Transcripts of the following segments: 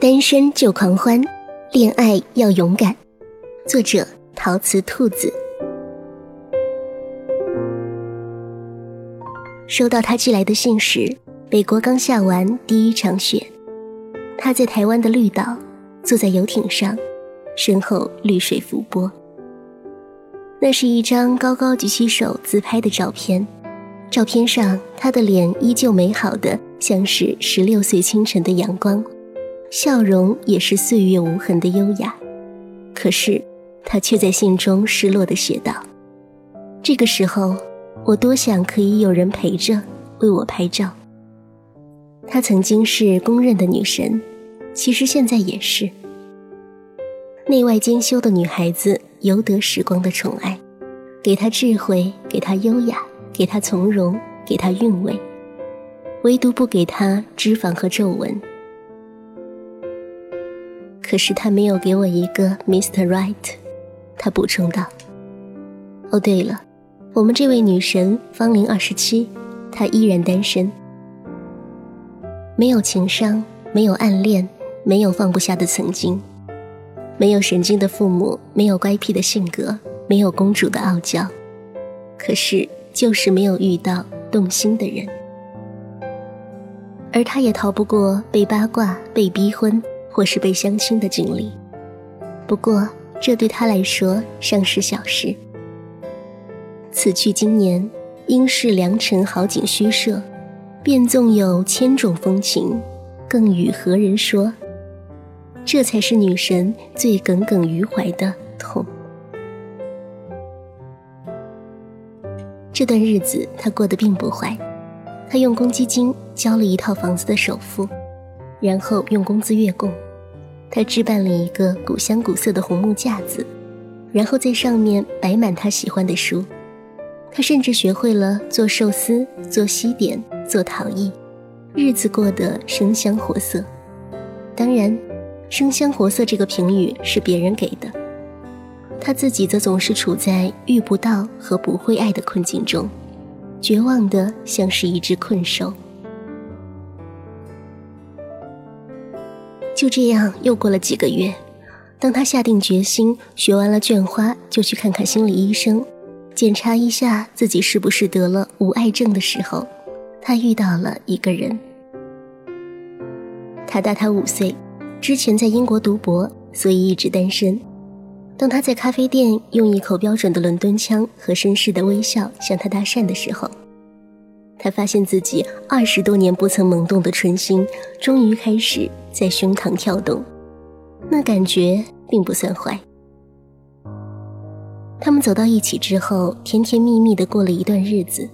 单身就狂欢，恋爱要勇敢。作者：陶瓷兔子。收到他寄来的信时，北国刚下完第一场雪。他在台湾的绿岛，坐在游艇上，身后绿水浮波。那是一张高高举起手自拍的照片，照片上他的脸依旧美好的，像是十六岁清晨的阳光，笑容也是岁月无痕的优雅。可是，他却在信中失落的写道：“这个时候，我多想可以有人陪着，为我拍照。”她曾经是公认的女神，其实现在也是。内外兼修的女孩子。由得时光的宠爱，给她智慧，给她优雅，给她从容，给她韵味，唯独不给她脂肪和皱纹。可是他没有给我一个 Mr. Right，他补充道。哦，对了，我们这位女神芳龄二十七，她依然单身，没有情伤，没有暗恋，没有放不下的曾经。没有神经的父母，没有乖僻的性格，没有公主的傲娇，可是就是没有遇到动心的人。而他也逃不过被八卦、被逼婚或是被相亲的经历。不过这对他来说尚是小事。此去经年，应是良辰好景虚设，便纵有千种风情，更与何人说？这才是女神最耿耿于怀的痛。这段日子她过得并不坏，她用公积金交了一套房子的首付，然后用工资月供。他置办了一个古香古色的红木架子，然后在上面摆满他喜欢的书。他甚至学会了做寿司、做西点、做陶艺，日子过得生香活色。当然。生香活色这个评语是别人给的，他自己则总是处在遇不到和不会爱的困境中，绝望的像是一只困兽。就这样又过了几个月，当他下定决心学完了绢花就去看看心理医生，检查一下自己是不是得了无爱症的时候，他遇到了一个人，他大他五岁。之前在英国读博，所以一直单身。当他在咖啡店用一口标准的伦敦腔和绅士的微笑向他搭讪的时候，他发现自己二十多年不曾萌动的春心，终于开始在胸膛跳动。那感觉并不算坏。他们走到一起之后，甜甜蜜蜜的过了一段日子，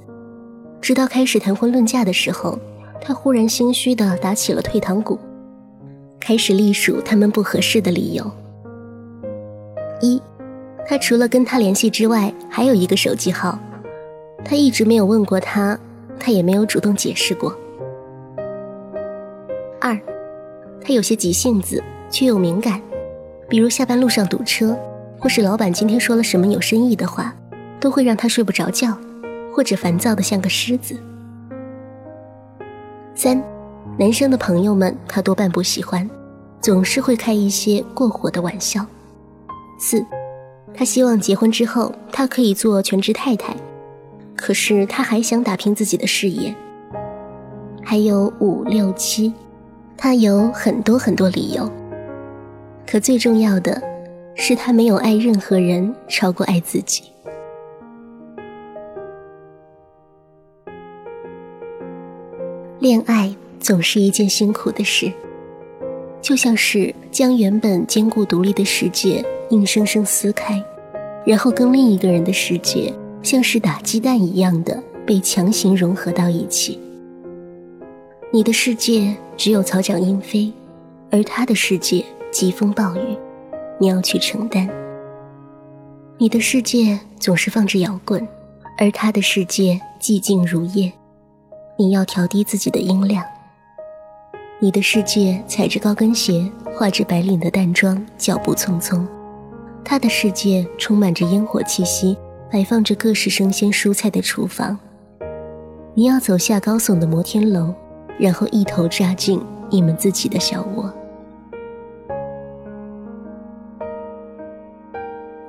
直到开始谈婚论嫁的时候，他忽然心虚的打起了退堂鼓。开始隶属他们不合适的理由。一，他除了跟他联系之外，还有一个手机号，他一直没有问过他，他也没有主动解释过。二，他有些急性子，却又敏感，比如下班路上堵车，或是老板今天说了什么有深意的话，都会让他睡不着觉，或者烦躁的像个狮子。三。男生的朋友们，他多半不喜欢，总是会开一些过火的玩笑。四，他希望结婚之后，他可以做全职太太，可是他还想打拼自己的事业。还有五六七，他有很多很多理由，可最重要的是，他没有爱任何人超过爱自己。恋爱。总是一件辛苦的事，就像是将原本坚固独立的世界硬生生撕开，然后跟另一个人的世界像是打鸡蛋一样的被强行融合到一起。你的世界只有草长莺飞，而他的世界疾风暴雨，你要去承担。你的世界总是放着摇滚，而他的世界寂静如夜，你要调低自己的音量。你的世界踩着高跟鞋，画着白领的淡妆，脚步匆匆；他的世界充满着烟火气息，摆放着各式生鲜蔬菜的厨房。你要走下高耸的摩天楼然后一头扎进你们自己的小窝。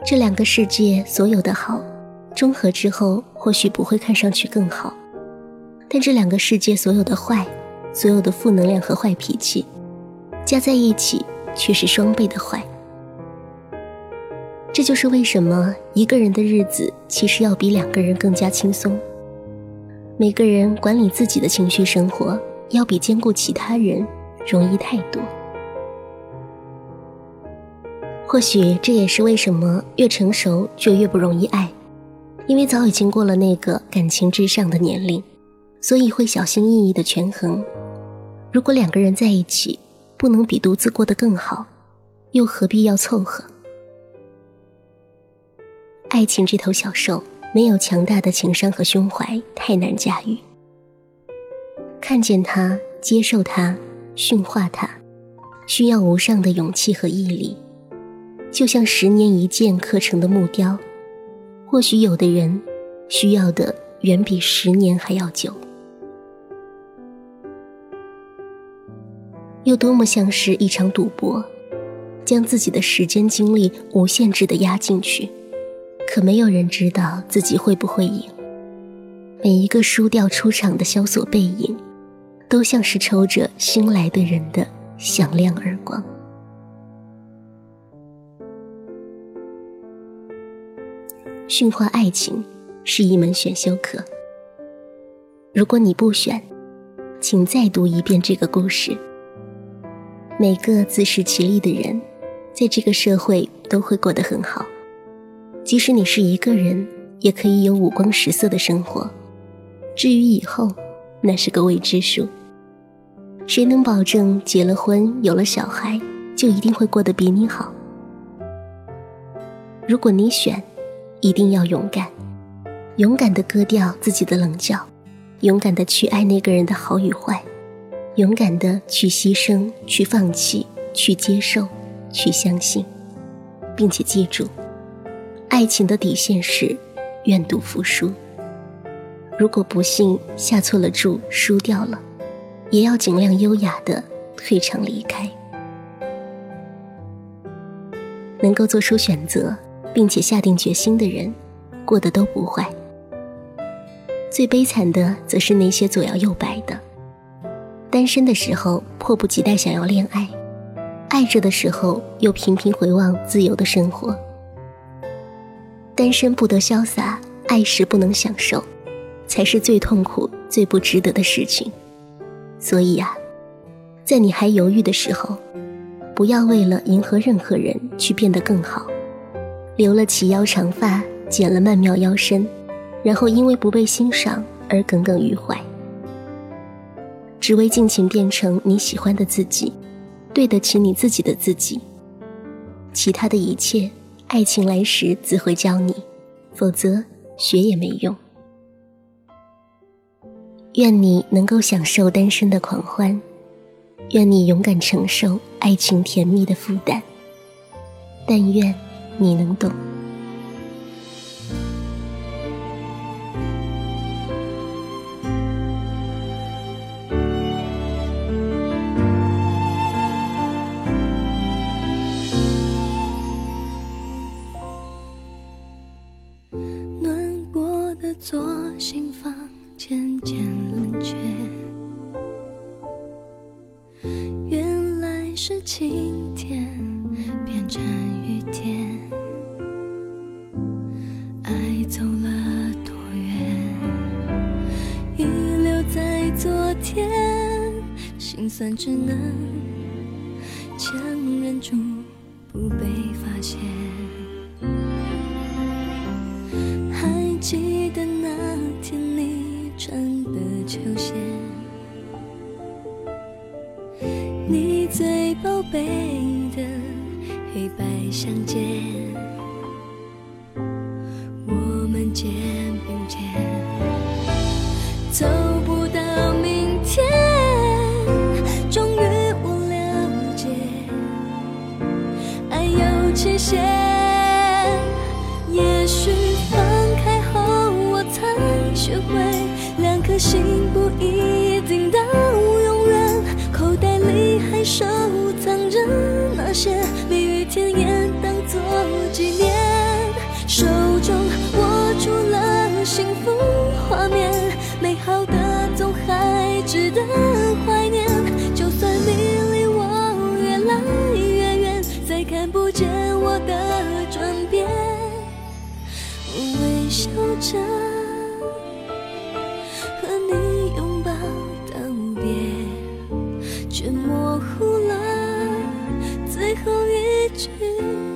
这两个世界所有的好中和之后或许不会看上去更好但这两个世界所有的坏所有的负能量和坏脾气加在一起却是双倍的坏。这就是为什么一个人的日子其实要比两个人更加轻松。每个人管理自己的情绪生活，要比兼顾其他人容易太多。或许这也是为什么越成熟就越不容易爱，因为早已经过了那个感情至上的年龄，所以会小心翼翼的权衡。如果两个人在一起不能比独自过得更好，又何必要凑合？爱情这头小兽，没有强大的情商和胸怀，太难驾驭。看见它，接受它，驯化它，需要无上的勇气和毅力。就像十年一剑刻成的木雕，或许有的人需要的远比十年还要久。又多么像是一场赌博，将自己的时间精力无限制的压进去。可没有人知道自己会不会赢。每一个输掉出场的萧索背影，都像是抽着新来的人的响亮耳光。驯化爱情是一门选修课。如果你不选，请再读一遍这个故事。每个自食其力的人，在这个社会都会过得很好。即使你是一个人，也可以有五光十色的生活。至于以后，那是个未知数。谁能保证结了婚、有了小孩，就一定会过得比你好？如果你选，一定要勇敢，勇敢的割掉自己的棱角，勇敢的去爱那个人的好与坏，勇敢的去牺牲、去放弃、去接受、去相信，并且记住。爱情的底线是愿赌服输。如果不幸下错了注，输掉了，也要尽量优雅的退场离开。能够做出选择并且下定决心的人，过得都不坏。最悲惨的则是那些左摇右摆的，单身的时候迫不及待想要恋爱，爱着的时候又频频回望自由的生活。单身不得潇洒，爱时不能享受，才是最痛苦、最不值得的事情。所以啊，在你还犹豫的时候，不要为了迎合任何人去变得更好，留了齐腰长发，剪了曼妙腰身，然后因为不被欣赏而耿耿于怀，只为尽情变成你喜欢的自己，对得起你自己的自己。其他的一切。爱情来时自会教你，否则学也没用。愿你能够享受单身的狂欢，愿你勇敢承受爱情甜蜜的负担，但愿你能懂。心房渐渐冷却，原来是晴天变成雨天，爱走了多远，遗留在昨天，心酸只能你最宝贝的黑白相间，我们间看不见我的转变我微笑着和你拥抱道别却模糊了最后一句。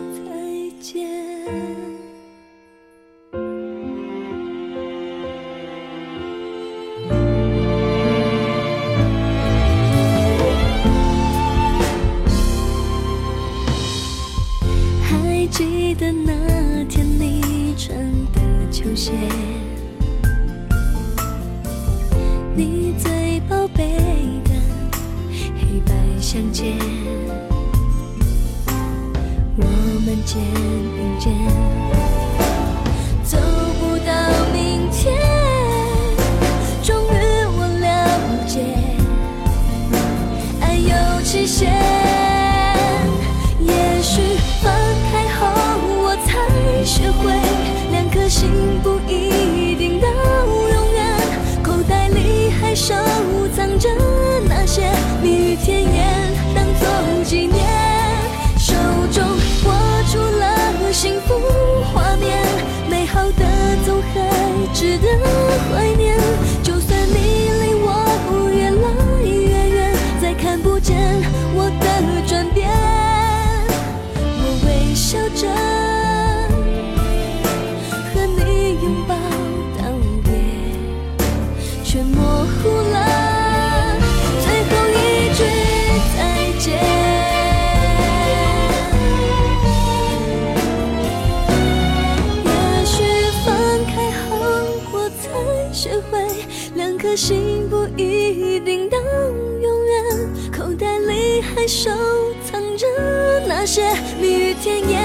蜜语甜言